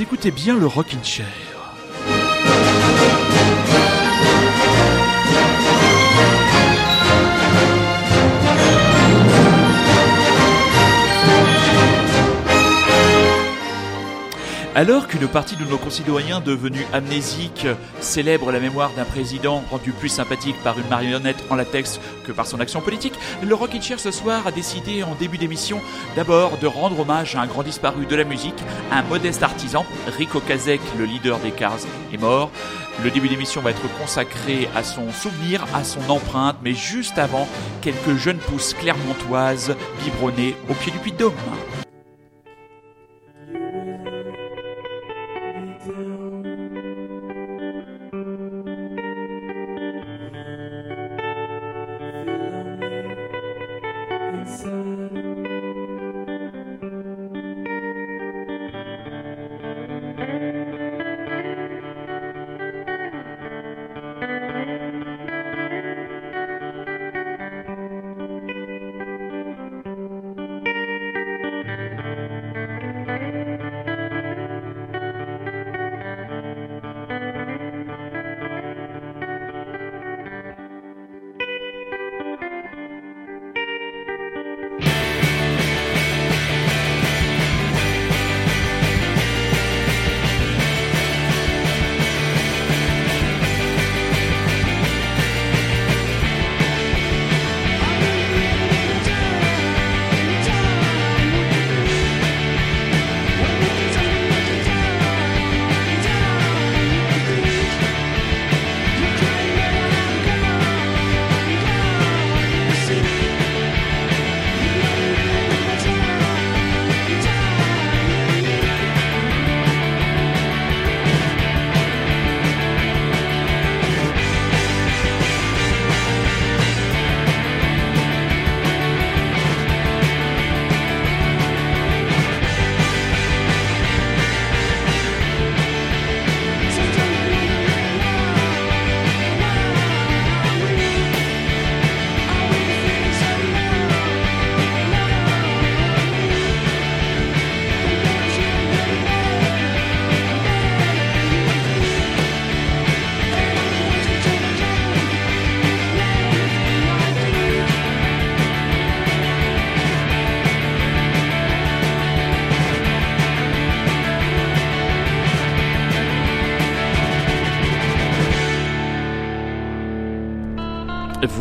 Écoutez bien le Rockin' Chair. Alors qu'une partie de nos concitoyens devenus amnésiques célèbre la mémoire d'un président rendu plus sympathique par une marionnette en latex que par son action politique, le Chair ce soir a décidé en début d'émission d'abord de rendre hommage à un grand disparu de la musique, un modeste artisan, Rico Kazek, le leader des Cars, est mort. Le début d'émission va être consacré à son souvenir, à son empreinte, mais juste avant, quelques jeunes pousses clermontoises biberonnées au pied du Puy.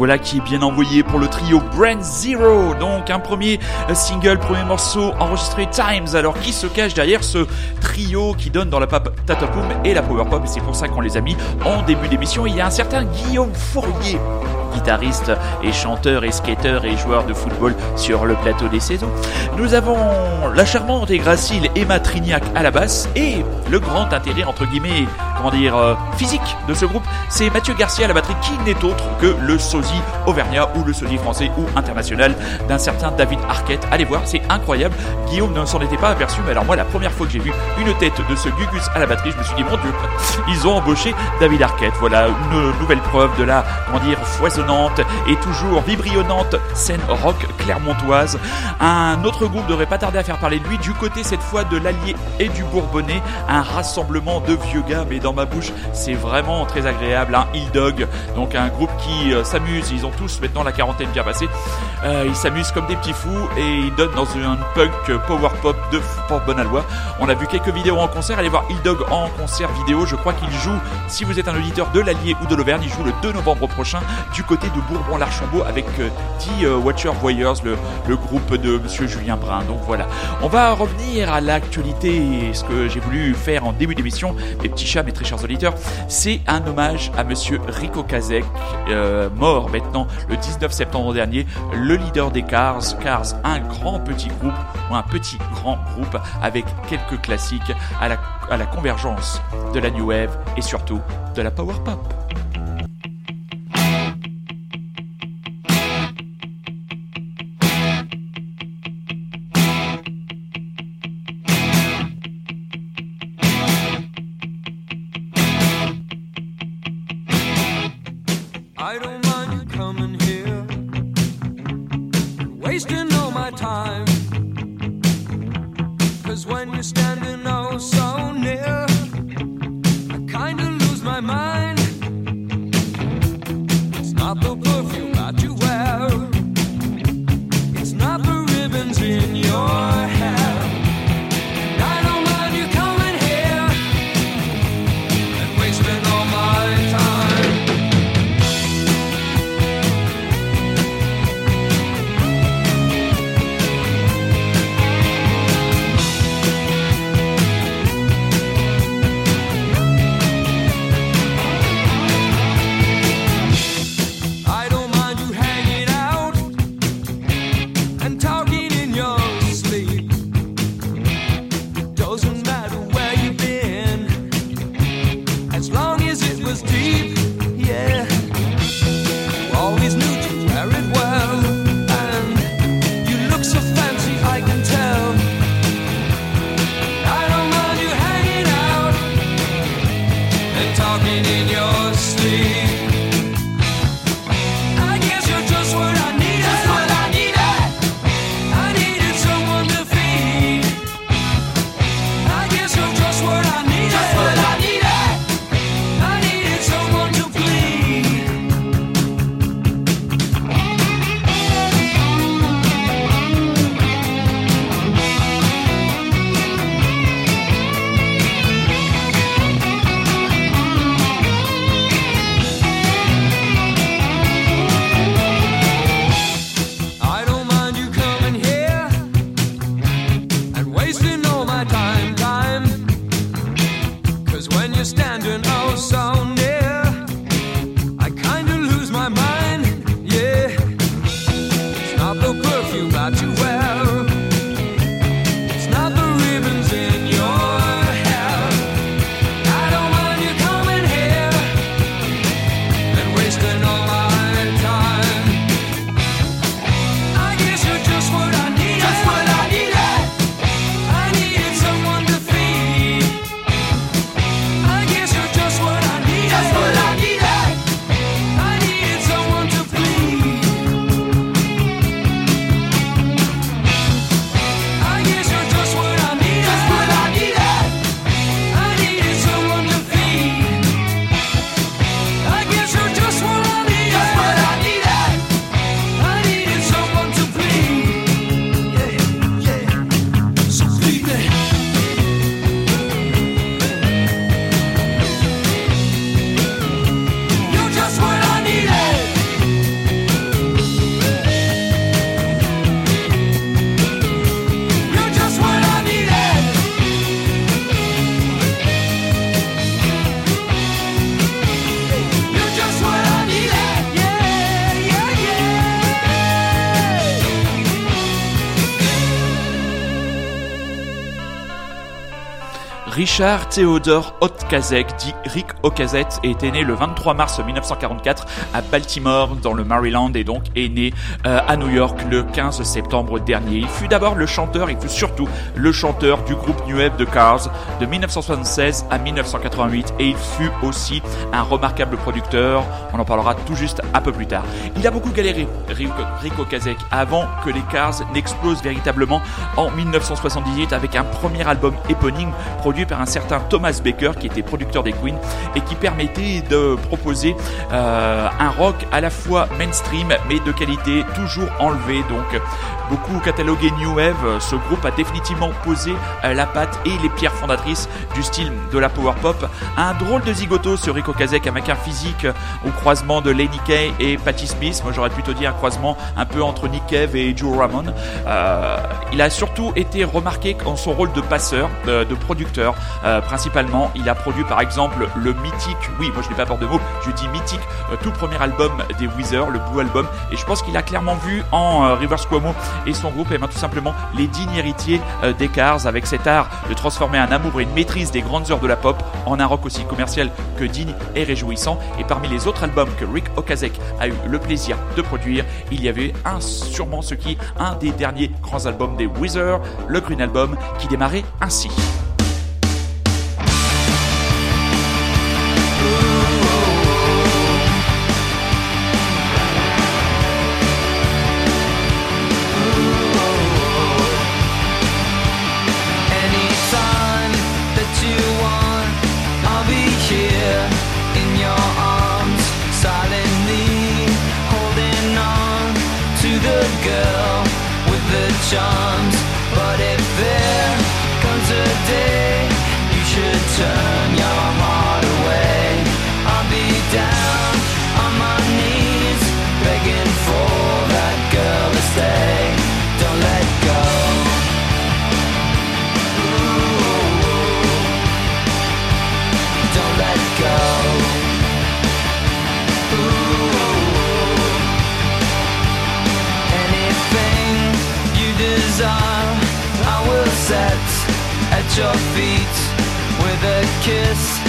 Voilà qui est bien envoyé pour le trio Brand Zero. Donc un premier single, premier morceau enregistré Times. Alors qui se cache derrière ce trio qui donne dans la pop Tatapoum et la power pop? C'est pour ça qu'on les a mis en début d'émission. Il y a un certain Guillaume Fourier guitariste et chanteur et skateur et joueur de football sur le plateau des saisons. Nous avons la charmante et gracile Emma Trignac à la basse et le grand intérêt entre guillemets, dire, euh, physique de ce groupe, c'est Mathieu Garcia à la batterie qui n'est autre que le sosie auvergnat ou le sosie français ou international d'un certain David Arquette. Allez voir, c'est incroyable. Guillaume ne s'en était pas aperçu, mais alors moi la première fois que j'ai vu une tête de ce Gugus à la batterie, je me suis dit mon dieu, ils ont embauché David Arquette. Voilà une nouvelle preuve de la, comment dire, foisonnante et toujours vibrionnante scène rock clermontoise. Un autre groupe devrait pas tarder à faire parler de lui, du côté cette fois de l'Allier et du Bourbonnais, un rassemblement de vieux gars, mais ma bouche, c'est vraiment très agréable. Un. Dog, donc un groupe qui euh, s'amuse, ils ont tous maintenant la quarantaine bien passée, euh, ils s'amusent comme des petits fous et ils donnent dans un punk power pop de Port Bonalois. On a vu quelques vidéos en concert, allez voir Dog en concert vidéo, je crois qu'il joue, si vous êtes un auditeur de l'Allier ou de l'Auvergne, il joue le 2 novembre prochain du côté de Bourbon-l'Archambault avec The euh, Watcher Voyeurs, le, le, groupe de Monsieur Julien Brun. Donc voilà, on va revenir à l'actualité, ce que j'ai voulu faire en début d'émission, mes petits chats, mes chers auditeurs, c'est un hommage à Monsieur Rico Kazek, euh, mort maintenant le 19 septembre dernier, le leader des Cars, Cars, un grand petit groupe, ou un petit grand groupe avec quelques classiques à la, à la convergence de la New Wave et surtout de la Power Pop. Richard Theodore Otkazek, dit Rick Okazet, était né le 23 mars 1944 à Baltimore, dans le Maryland, et donc est né euh, à New York le 15 septembre dernier. Il fut d'abord le chanteur, il fut surtout le chanteur du groupe New Wave de Cars de 1976 à 1988, et il fut aussi un remarquable producteur. On en parlera tout juste un peu plus tard. Il a beaucoup galéré, Rick Okazek, avant que les Cars n'explosent véritablement en 1978 avec un premier album éponyme produit par un certain Thomas Baker qui était producteur des Queens et qui permettait de proposer euh, un rock à la fois mainstream mais de qualité toujours enlevé donc beaucoup catalogué New Wave ce groupe a définitivement posé euh, la patte et les pierres fondatrices du style de la power pop. Un drôle de zigoto ce Rico Kazek avec un physique au croisement de Lenny Kay et Patti Smith. Moi j'aurais plutôt dit un croisement un peu entre Nick Cave et Joe Ramone. Euh, il a surtout été remarqué en son rôle de passeur de producteur principalement, il a produit par exemple le mythique, oui, moi je n'ai pas peur de mots, je dis mythique, euh, tout premier album des Weezer, le Blue Album, et je pense qu'il a clairement vu en euh, Rivers Cuomo et son groupe, et eh bien tout simplement les dignes héritiers des Cars, avec cet art de transformer un amour et une maîtrise des grandes heures de la pop en un rock aussi commercial que digne et réjouissant. Et parmi les autres albums que Rick Okazek a eu le plaisir de produire, il y avait un sûrement ce qui un des derniers grands albums des Weezer, le Green Album, qui démarrait ainsi. Kiss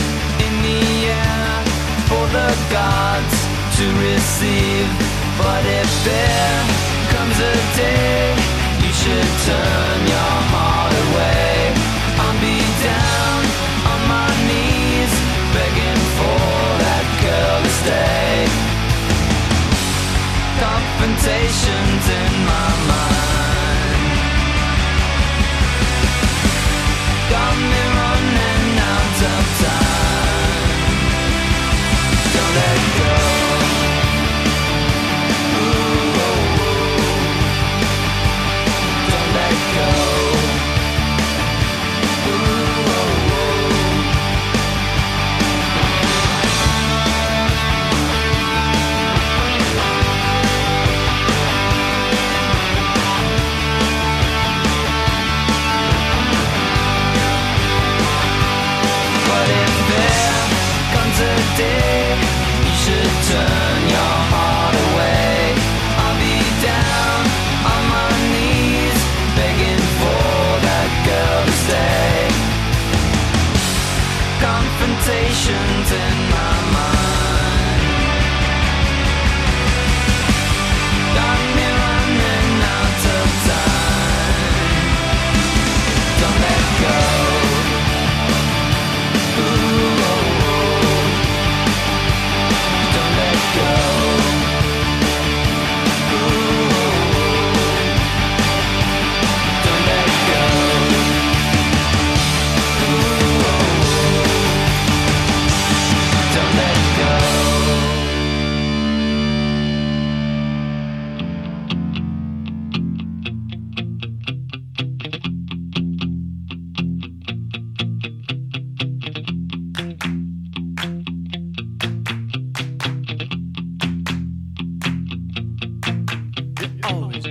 in the air for the gods to receive. But if there comes a day you should turn your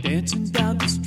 dancing down the street.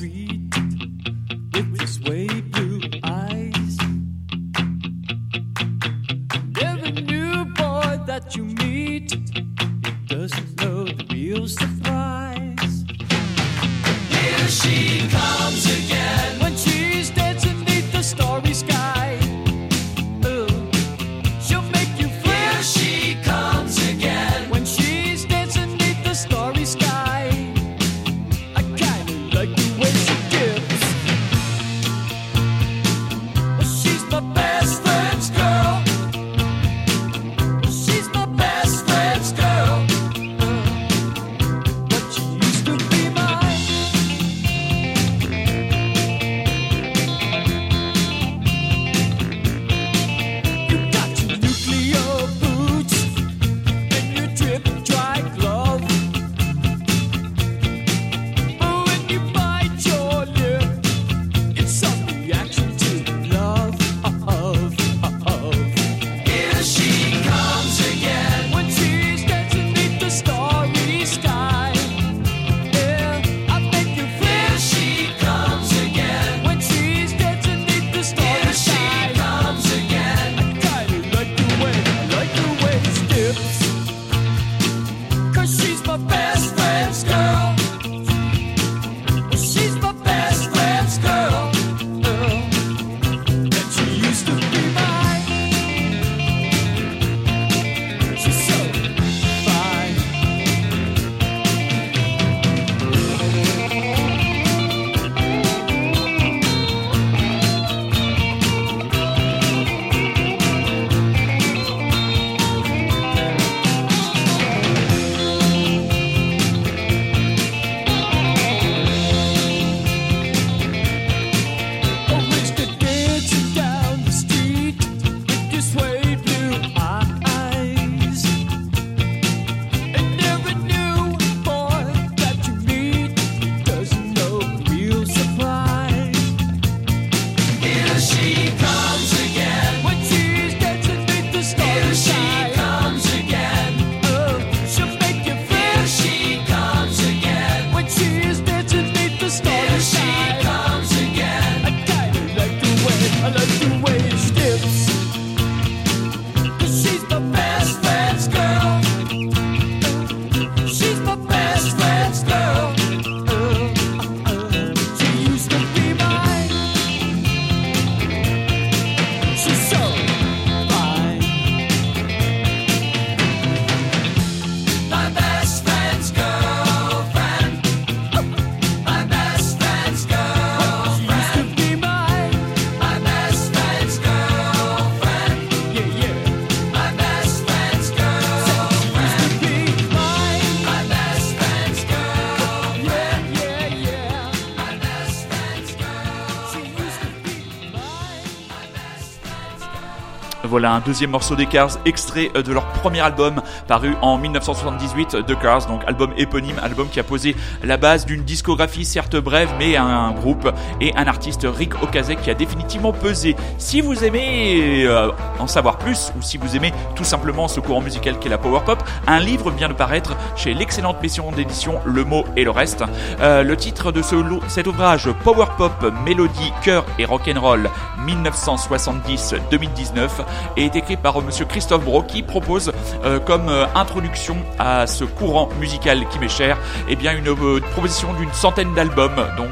Voilà un deuxième morceau des Cars, extrait euh, de leur premier album paru en 1978, The Cars, donc album éponyme, album qui a posé la base d'une discographie certes brève, mais un groupe et un artiste Rick Okazek qui a définitivement pesé. Si vous aimez euh, en savoir plus, ou si vous aimez tout simplement ce courant musical qu'est la power pop, un livre vient de paraître chez l'excellente maison d'édition Le Mot et le Reste. Euh, le titre de ce, cet ouvrage, Power Pop, Mélodie, Cœur et Rock'n'Roll 1970-2019, est écrit par Monsieur Christophe Bro qui propose euh, comme euh, introduction à ce courant musical qui m'est cher, eh bien une euh, proposition d'une centaine d'albums. Donc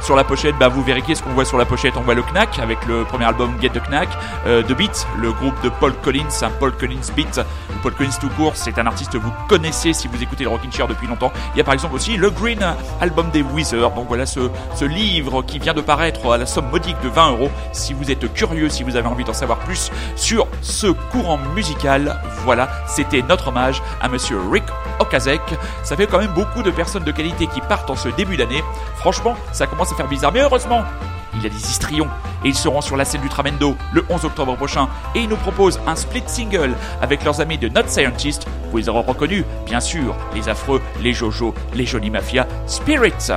sur la pochette, bah, vous verrez qu'est-ce qu'on voit sur la pochette. On voit le Knack avec le premier album Get the Knack, The Beat, le groupe de Paul Collins, un Paul Collins Beat, Paul Collins tout court, c'est un artiste que vous connaissez si vous écoutez le Rockin' Chair depuis longtemps. Il y a par exemple aussi le Green album des Wizards. Donc voilà ce, ce livre qui vient de paraître à la somme modique de 20 euros. Si vous êtes curieux, si vous avez envie d'en savoir plus sur ce courant musical, voilà, c'était notre hommage à monsieur Rick Okazek. Ça fait quand même beaucoup de personnes de qualité qui partent en ce début d'année. Franchement, ça commence à faire bizarre, mais heureusement, il a des histrions et ils seront sur la scène du Tramendo le 11 octobre prochain et ils nous proposent un split single avec leurs amis de Not Scientist. Vous les aurez reconnus, bien sûr, les affreux, les Jojo, les Johnny Mafia, Spirits.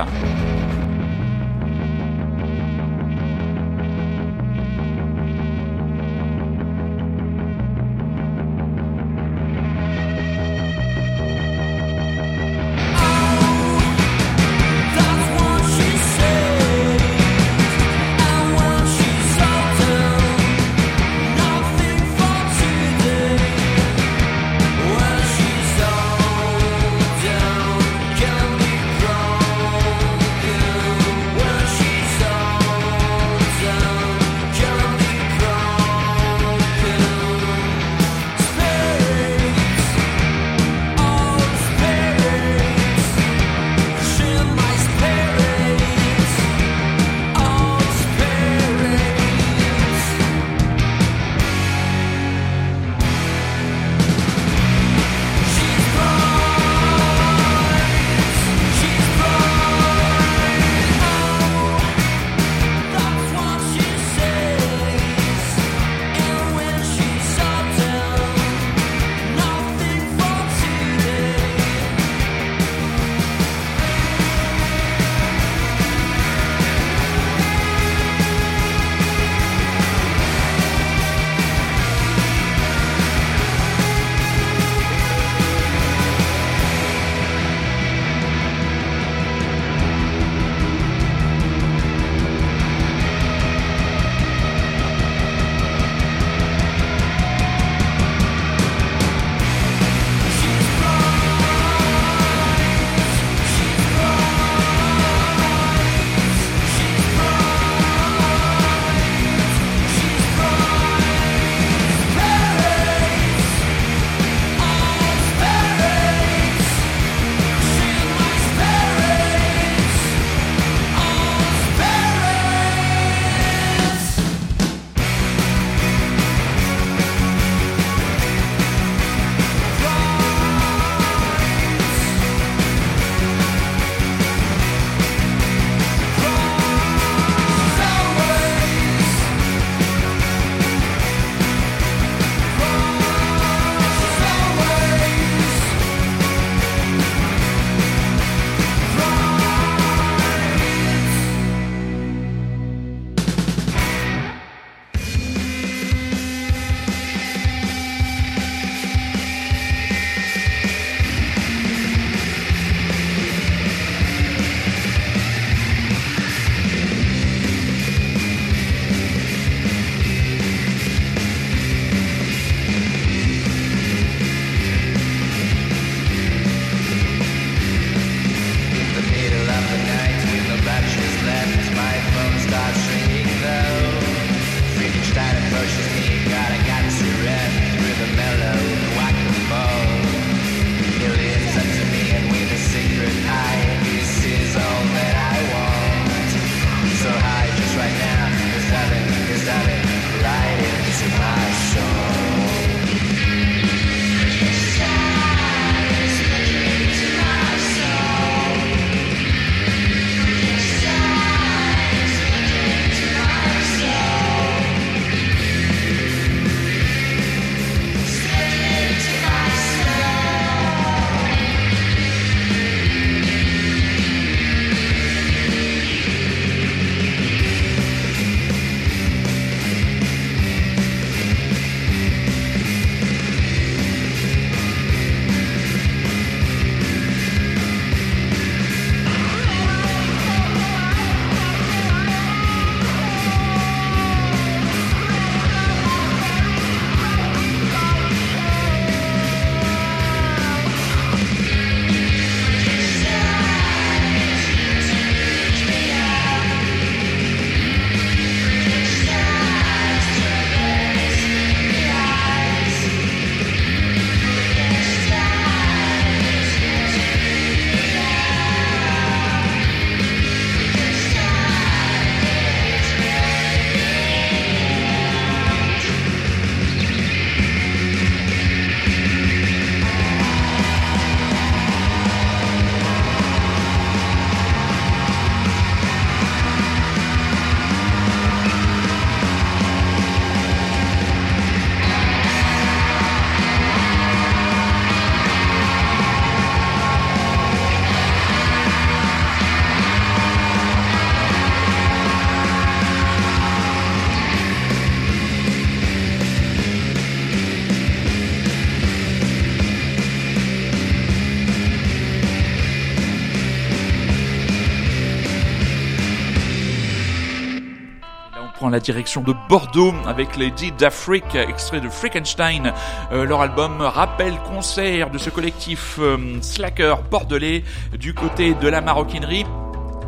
La direction de Bordeaux avec les Deeds d'Afrique, extrait de Frankenstein. Euh, leur album rappelle concert de ce collectif euh, slacker bordelais du côté de la maroquinerie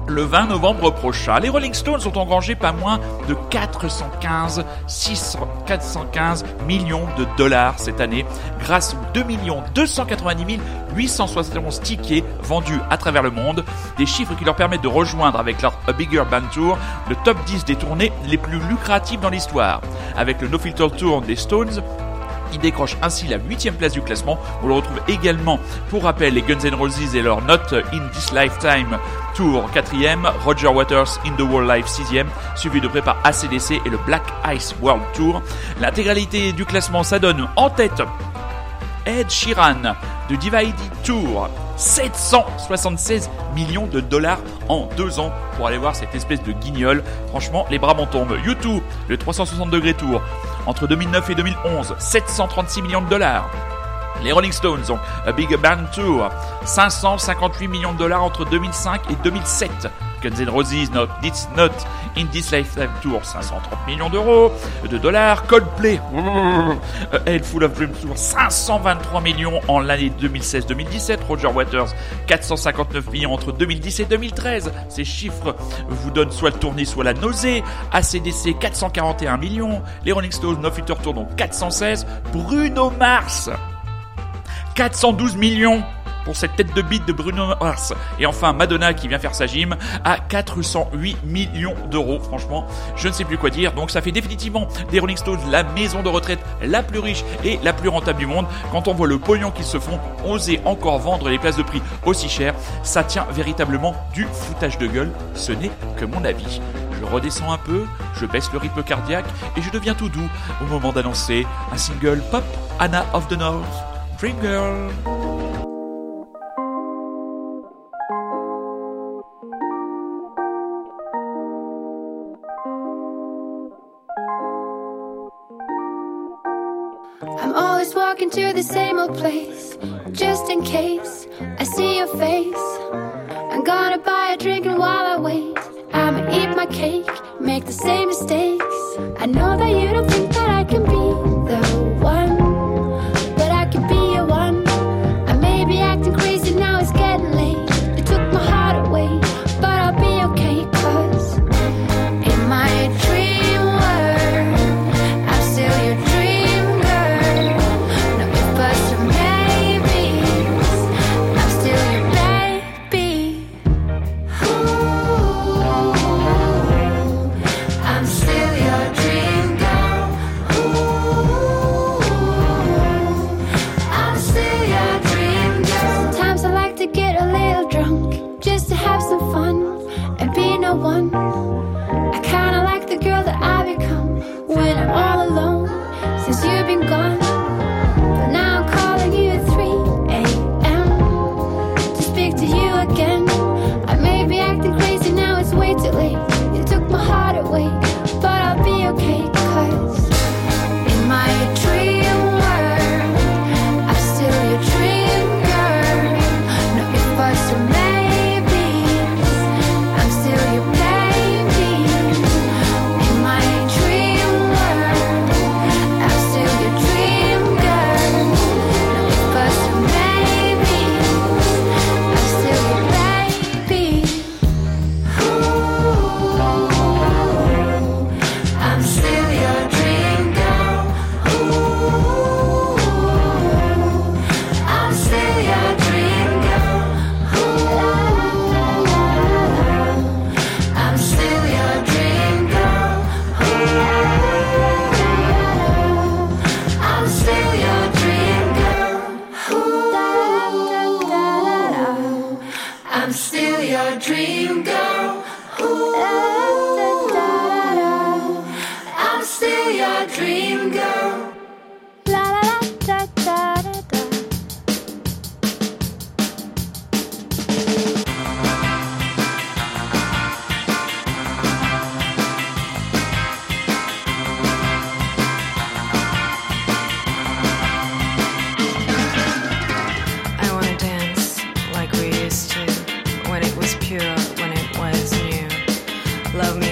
le 20 novembre prochain. Les Rolling Stones ont engrangé pas moins de 415, 415 millions de dollars cette année grâce aux 2 290 871 tickets vendus à travers le monde, des chiffres qui leur permettent de rejoindre avec leur A Bigger Band Tour le top 10 des tournées les plus lucratives dans l'histoire. Avec le No Filter Tour des Stones, il décroche ainsi la huitième place du classement. On le retrouve également, pour rappel, les Guns N' Roses et leur Not in This Lifetime Tour quatrième, Roger Waters In the World Life sixième, suivi de près par ACDC et le Black Ice World Tour. L'intégralité du classement s'adonne en tête Ed Sheeran de Divided Tour. 776 millions de dollars en deux ans pour aller voir cette espèce de guignol. Franchement, les bras m'en tombent. YouTube, le 360 degrés tour. Entre 2009 et 2011, 736 millions de dollars. Les Rolling Stones ont A Big Band Tour, 558 millions de dollars entre 2005 et 2007. Guns N' Roses, Not This Not In This Lifetime Tour, 530 millions d'euros, de dollars. Coldplay, Full of Dreams Tour, 523 millions en l'année 2016-2017. Roger Waters, 459 millions entre 2010 et 2013. Ces chiffres vous donnent soit le tournis, soit la nausée. ACDC, 441 millions. Les Rolling Stones, No Filter Tour, donc 416. Bruno Mars, 412 millions pour cette tête de bite de Bruno Mars. Et enfin, Madonna qui vient faire sa gym à 408 millions d'euros. Franchement, je ne sais plus quoi dire. Donc ça fait définitivement des Rolling Stones la maison de retraite la plus riche et la plus rentable du monde. Quand on voit le pognon qu'ils se font, oser encore vendre les places de prix aussi chères, ça tient véritablement du foutage de gueule. Ce n'est que mon avis. Je redescends un peu, je baisse le rythme cardiaque et je deviens tout doux au moment d'annoncer un single pop Anna of the North. Dream Girl. Walking to the same old place, just in case I see your face. I'm gonna buy a drink and while I wait, I'ma eat my cake, make the same mistakes. I know that you don't think that I can be the Love me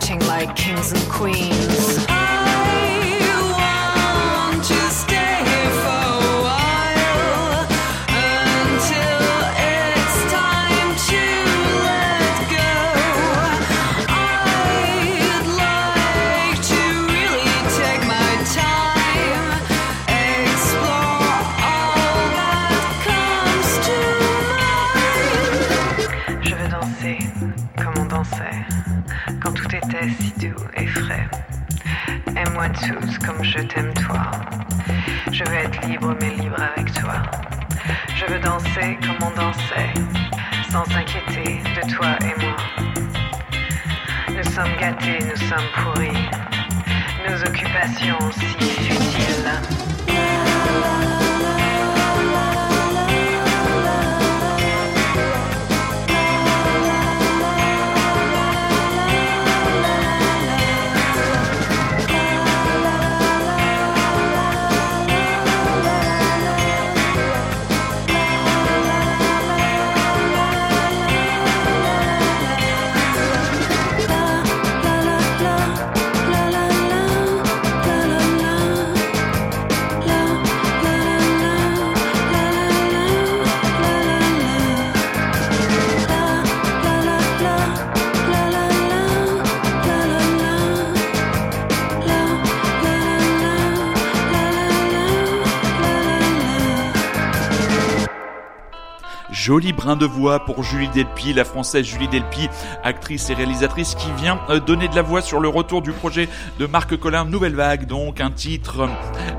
acting like kings and queens. Comme on dansait, sans s'inquiéter de toi et moi. Nous sommes gâtés, nous sommes pourris. Nos occupations si futiles. Joli brin de voix pour Julie Delpy, la française Julie Delpy, actrice et réalisatrice qui vient euh, donner de la voix sur le retour du projet de Marc Collin, Nouvelle Vague, donc un titre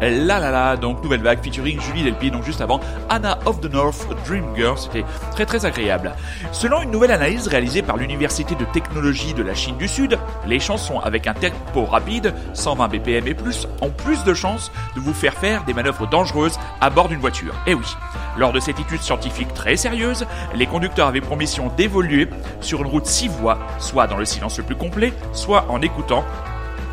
euh, La La La, donc Nouvelle Vague featuring Julie Delpy, donc juste avant Anna of the North, Dream Girl, c'était très très agréable. Selon une nouvelle analyse réalisée par l'Université de technologie de la Chine du Sud, les chansons avec un tempo rapide, 120 BPM et plus, ont plus de chances de vous faire faire des manœuvres dangereuses à bord d'une voiture. Et eh oui, lors de cette étude scientifique très sérieuse, les conducteurs avaient promission d'évoluer sur une route 6 voies, soit dans le silence le plus complet, soit en écoutant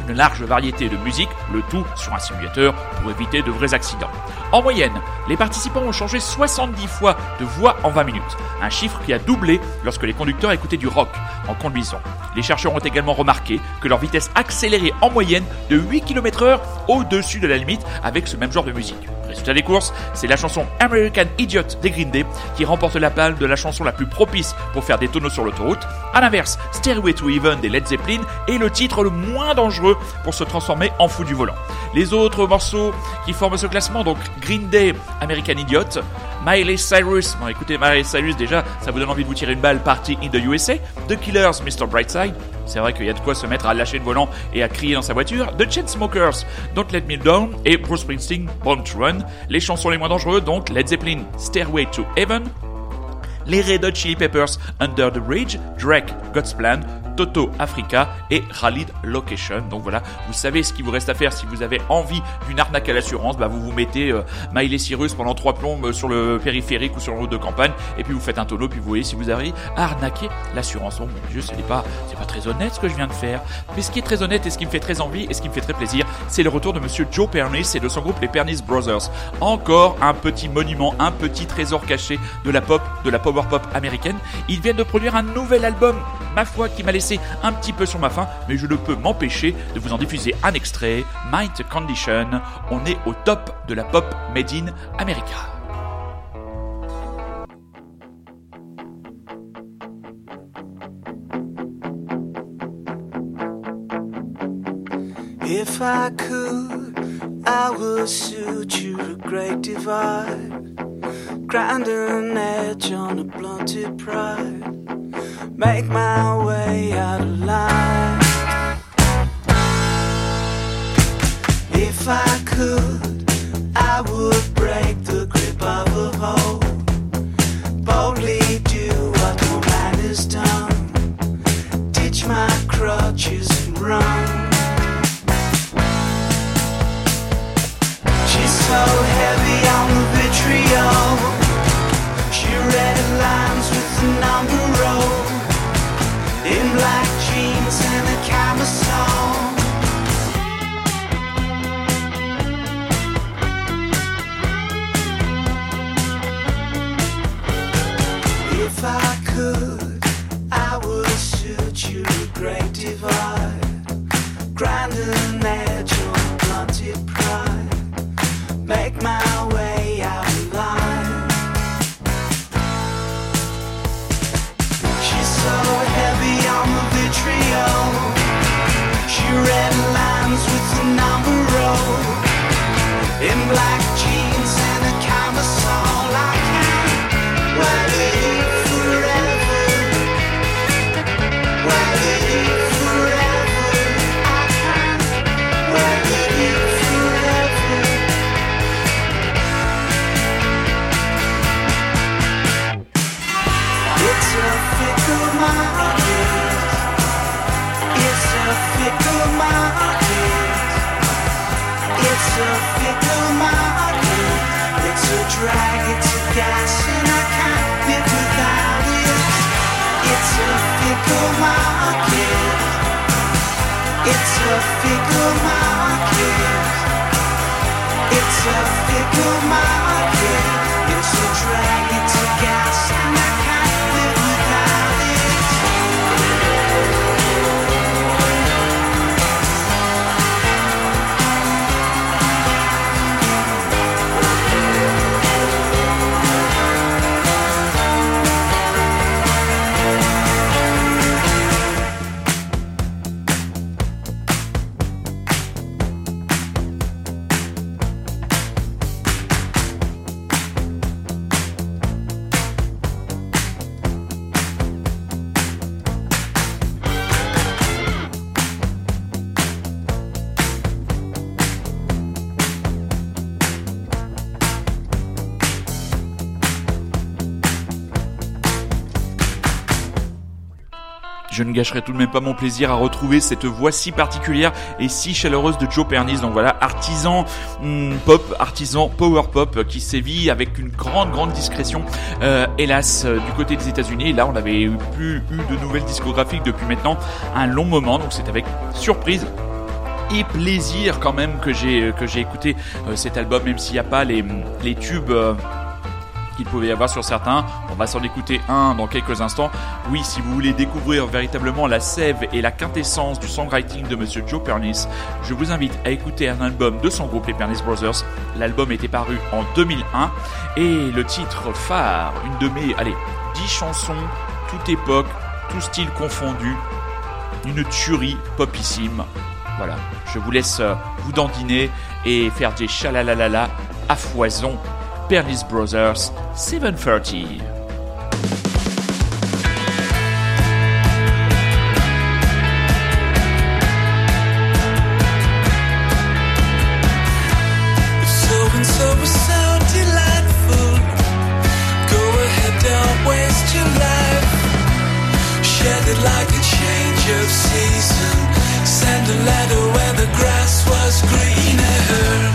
une large variété de musique, le tout sur un simulateur pour éviter de vrais accidents. En moyenne, les participants ont changé 70 fois de voix en 20 minutes, un chiffre qui a doublé lorsque les conducteurs écoutaient du rock en conduisant. Les chercheurs ont également remarqué que leur vitesse accélérait en moyenne de 8 km/h au-dessus de la limite avec ce même genre de musique. Résultat des courses, c'est la chanson American Idiot des Green Day qui remporte la palme de la chanson la plus propice pour faire des tonneaux sur l'autoroute. À l'inverse, Stairway to Heaven des Led Zeppelin est le titre le moins dangereux pour se transformer en fou du volant. Les autres morceaux qui forment ce classement, donc Green Day, American Idiot, Miley Cyrus, bon écoutez Miley Cyrus déjà, ça vous donne envie de vous tirer une balle party in the USA, The Killers, Mr. Brightside, c'est vrai qu'il y a de quoi se mettre à lâcher le volant et à crier dans sa voiture. The Chainsmokers, Don't Let Me Down et Bruce Springsteen, Born to Run. Les chansons les moins dangereuses, donc Led Zeppelin, Stairway to Heaven. Les Red Hot Chili Peppers, Under the Bridge, Drake, God's Plan, Toto Africa et Khalid Location. Donc voilà, vous savez ce qu'il vous reste à faire si vous avez envie d'une arnaque à l'assurance. Bah vous vous mettez euh, Miley Cyrus pendant trois plombes euh, sur le périphérique ou sur le route de campagne et puis vous faites un tonneau puis vous voyez si vous arrivez à arnaquer l'assurance. Bon mon dieu, c'est pas c'est pas très honnête ce que je viens de faire. Mais ce qui est très honnête et ce qui me fait très envie et ce qui me fait très plaisir, c'est le retour de monsieur Joe Pernis et de son groupe les Pernis Brothers. Encore un petit monument, un petit trésor caché de la pop, de la power pop américaine. Ils viennent de produire un nouvel album, ma foi, qui m'a laissé un petit peu sur ma faim, mais je ne peux m'empêcher de vous en diffuser un extrait. Mind Condition, on est au top de la pop made in America. If I could, I would shoot you great divide. Grind edge on a blunted pride. Make my way out of line. If I could, I would break the grip of a hoe. Boldly do what no man has done. Ditch my crutches and run. great divide, grinding than edge blunted pride. Make my It's a fickle market. It's a dragon to gas. Gâcherai tout de même pas mon plaisir à retrouver cette voix si particulière et si chaleureuse de Joe Pernis. Donc voilà, artisan hmm, pop, artisan power pop qui sévit avec une grande grande discrétion. Euh, hélas, euh, du côté des États-Unis, là on n'avait plus eu de nouvelles discographiques depuis maintenant un long moment. Donc c'est avec surprise et plaisir quand même que j'ai j'ai écouté euh, cet album, même s'il n'y a pas les tubes qu'il pouvait y avoir sur certains. On va s'en écouter un dans quelques instants. Oui, si vous voulez découvrir véritablement la sève et la quintessence du songwriting de Monsieur Joe Pernis, je vous invite à écouter un album de son groupe, les Pernis Brothers. L'album était paru en 2001 et le titre phare, une de mes, allez, 10 chansons, toute époque, tout style confondu, une tuerie popissime. Voilà, je vous laisse euh, vous dandiner et faire des chalalalala à foison Perlis Brothers 730. like a change of season. Send a letter where the grass was greener.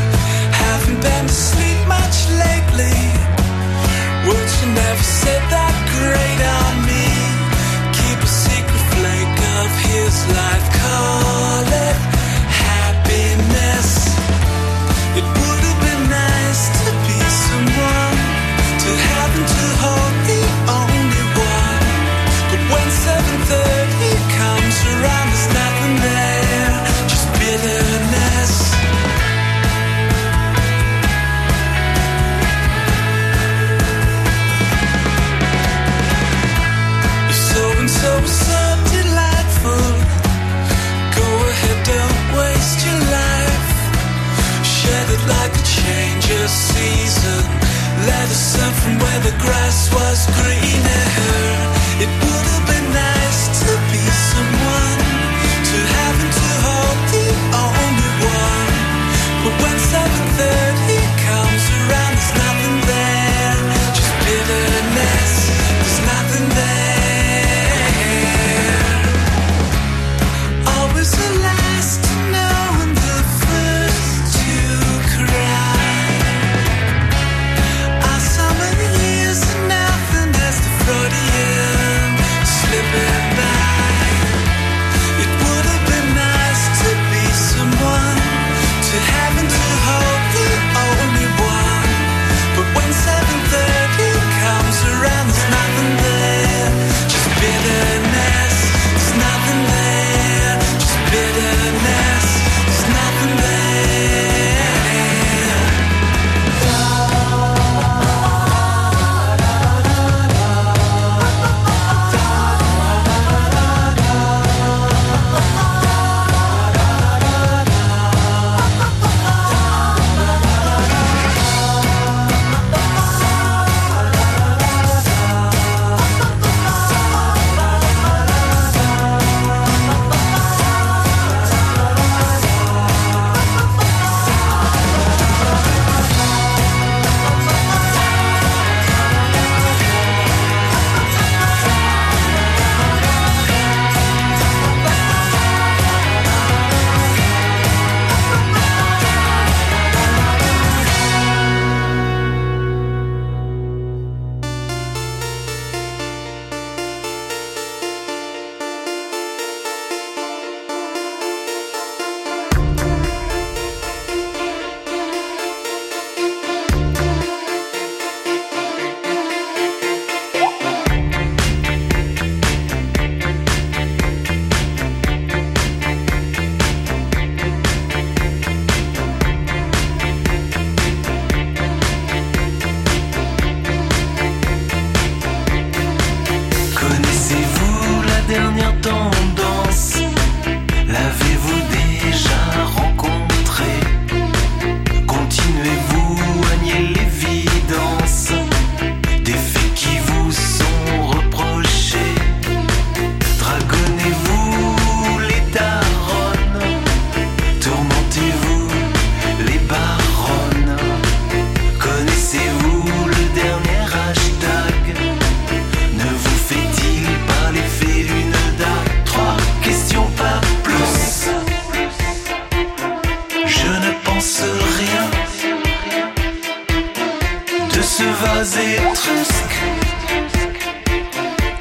ce vase étrusque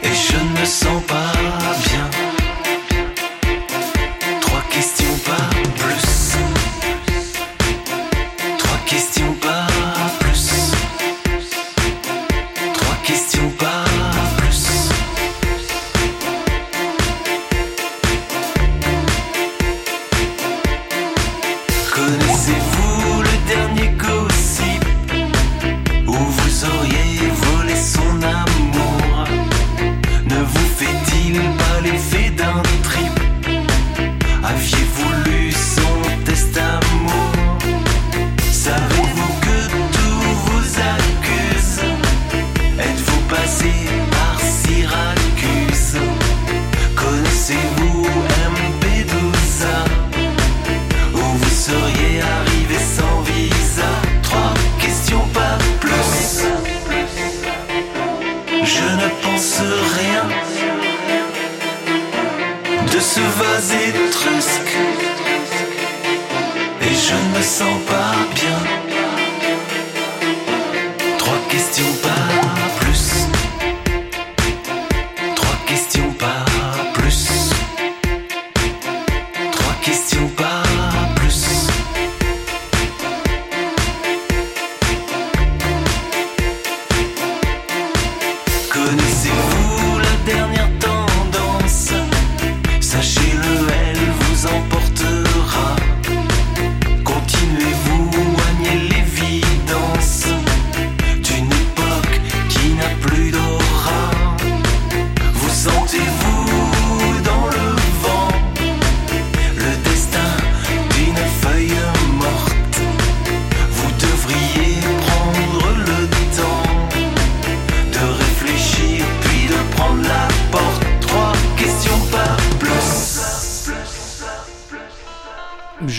et je ne me sens pas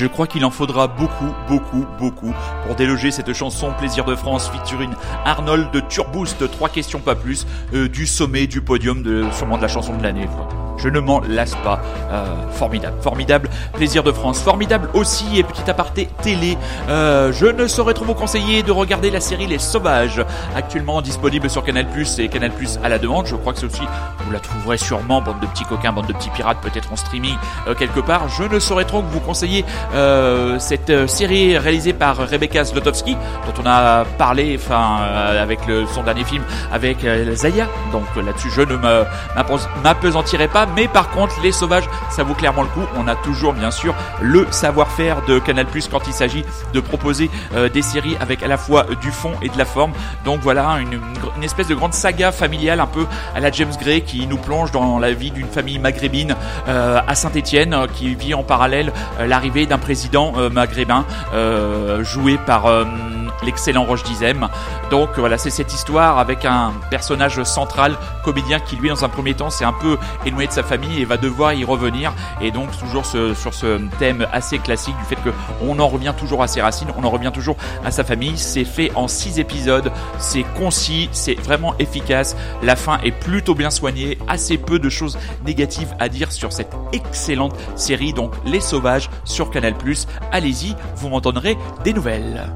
Je crois qu'il en faudra beaucoup, beaucoup, beaucoup pour déloger cette chanson Plaisir de France featuring Arnold de Turboost. Trois questions pas plus euh, du sommet, du podium, sûrement de la chanson de l'année. Je ne m'en lasse pas. Euh, formidable, formidable. Plaisir de France, formidable aussi. Et petit aparté télé. euh, je ne saurais trop vous conseiller de regarder la série Les Sauvages, actuellement disponible sur Canal et Canal à la demande. Je crois que c'est aussi, vous la trouverez sûrement, bande de petits coquins, bande de petits pirates, peut-être en streaming euh, quelque part. Je ne saurais trop vous conseiller cette série réalisée par Rebecca Zlotowski, dont on a parlé, avec son dernier film avec Zaya. Donc là-dessus, je ne m'apesantirai pas. Mais par contre, Les Sauvages, ça vaut clairement le coup. On a toujours, bien sûr, le savoir-faire de Canal quand il s'agit de proposer euh, des séries avec à la fois du fond et de la forme. Donc voilà, une, une espèce de grande saga familiale un peu à la James Gray qui nous plonge dans la vie d'une famille maghrébine euh, à Saint-Étienne euh, qui vit en parallèle euh, l'arrivée d'un président euh, maghrébin euh, joué par euh, l'excellent Roche Dizem. Donc voilà, c'est cette histoire avec un personnage central, comédien qui lui dans un premier temps s'est un peu éloigné de sa famille et va devoir y revenir. Et donc toujours sur ce thème assez classique du fait que on en revient toujours à ses racines, on en revient toujours à sa famille. C'est fait en six épisodes, c'est concis, c'est vraiment efficace. La fin est plutôt bien soignée, assez peu de choses négatives à dire sur cette excellente série. Donc Les Sauvages sur Canal+. Allez-y, vous m'en donnerez des nouvelles.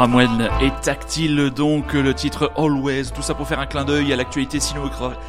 Paramouane et tactile donc le titre Always, tout ça pour faire un clin d'œil à l'actualité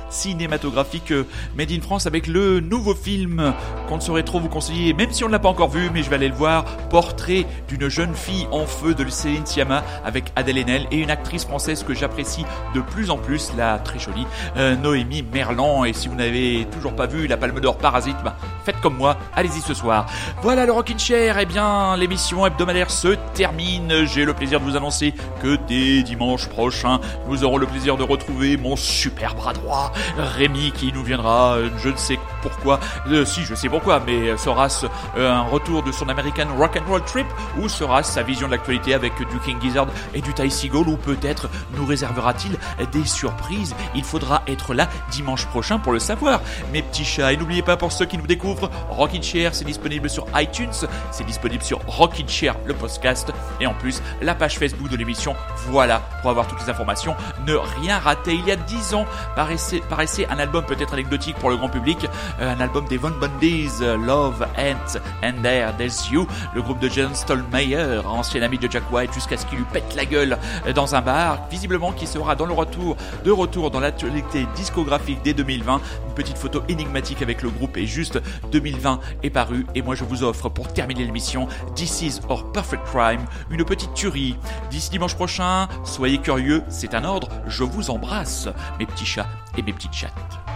cinématographique euh, Made in France avec le nouveau film qu'on ne saurait trop vous conseiller, même si on ne l'a pas encore vu, mais je vais aller le voir, Portrait d'une jeune fille en feu de Céline Sciamma avec Adèle Haenel et une actrice française que j'apprécie de plus en plus, la très jolie euh, Noémie Merlan. Et si vous n'avez toujours pas vu la Palme d'Or Parasite, bah, faites comme moi, allez-y ce soir. Voilà le Rockin' Chair, et eh bien l'émission hebdomadaire se termine. J'ai le plaisir de vous annoncer que dès dimanche prochain, nous aurons le plaisir de retrouver mon super bras droit, Rémi, qui nous viendra, euh, je ne sais pourquoi, euh, si je sais pourquoi, mais sera-ce euh, un retour de son American Rock and Roll Trip ou sera-ce sa vision de l'actualité avec du King Gizzard et du Ty Seagull ou peut-être nous réservera-t-il des surprises? Il faudra être là dimanche prochain pour le savoir, mes petits chats. Et n'oubliez pas pour ceux qui nous découvrent, Rockin' Chair, c'est disponible sur iTunes, c'est disponible sur Rockin' Chair, le podcast, et en plus la page Facebook de l'émission. Voilà pour avoir toutes les informations. Ne rien rater. Il y a 10 ans paraissait, paraissait un album peut-être anecdotique pour le grand public, un album des Von Bundy's, Love and and There There's You, le groupe de John Stolmeyer, ancien ami de Jack White, jusqu'à ce qu'il lui pète la gueule dans un bar, visiblement qui sera dans le retour, de retour dans l'actualité discographique dès 2020. Une petite photo énigmatique avec le groupe et juste 2020 est paru et moi je vous offre pour terminer l'émission This is or Perfect Crime, une petite tuerie. D'ici dimanche prochain, soyez curieux, c'est un ordre, je vous embrasse, mes petits chats et mes petites chattes.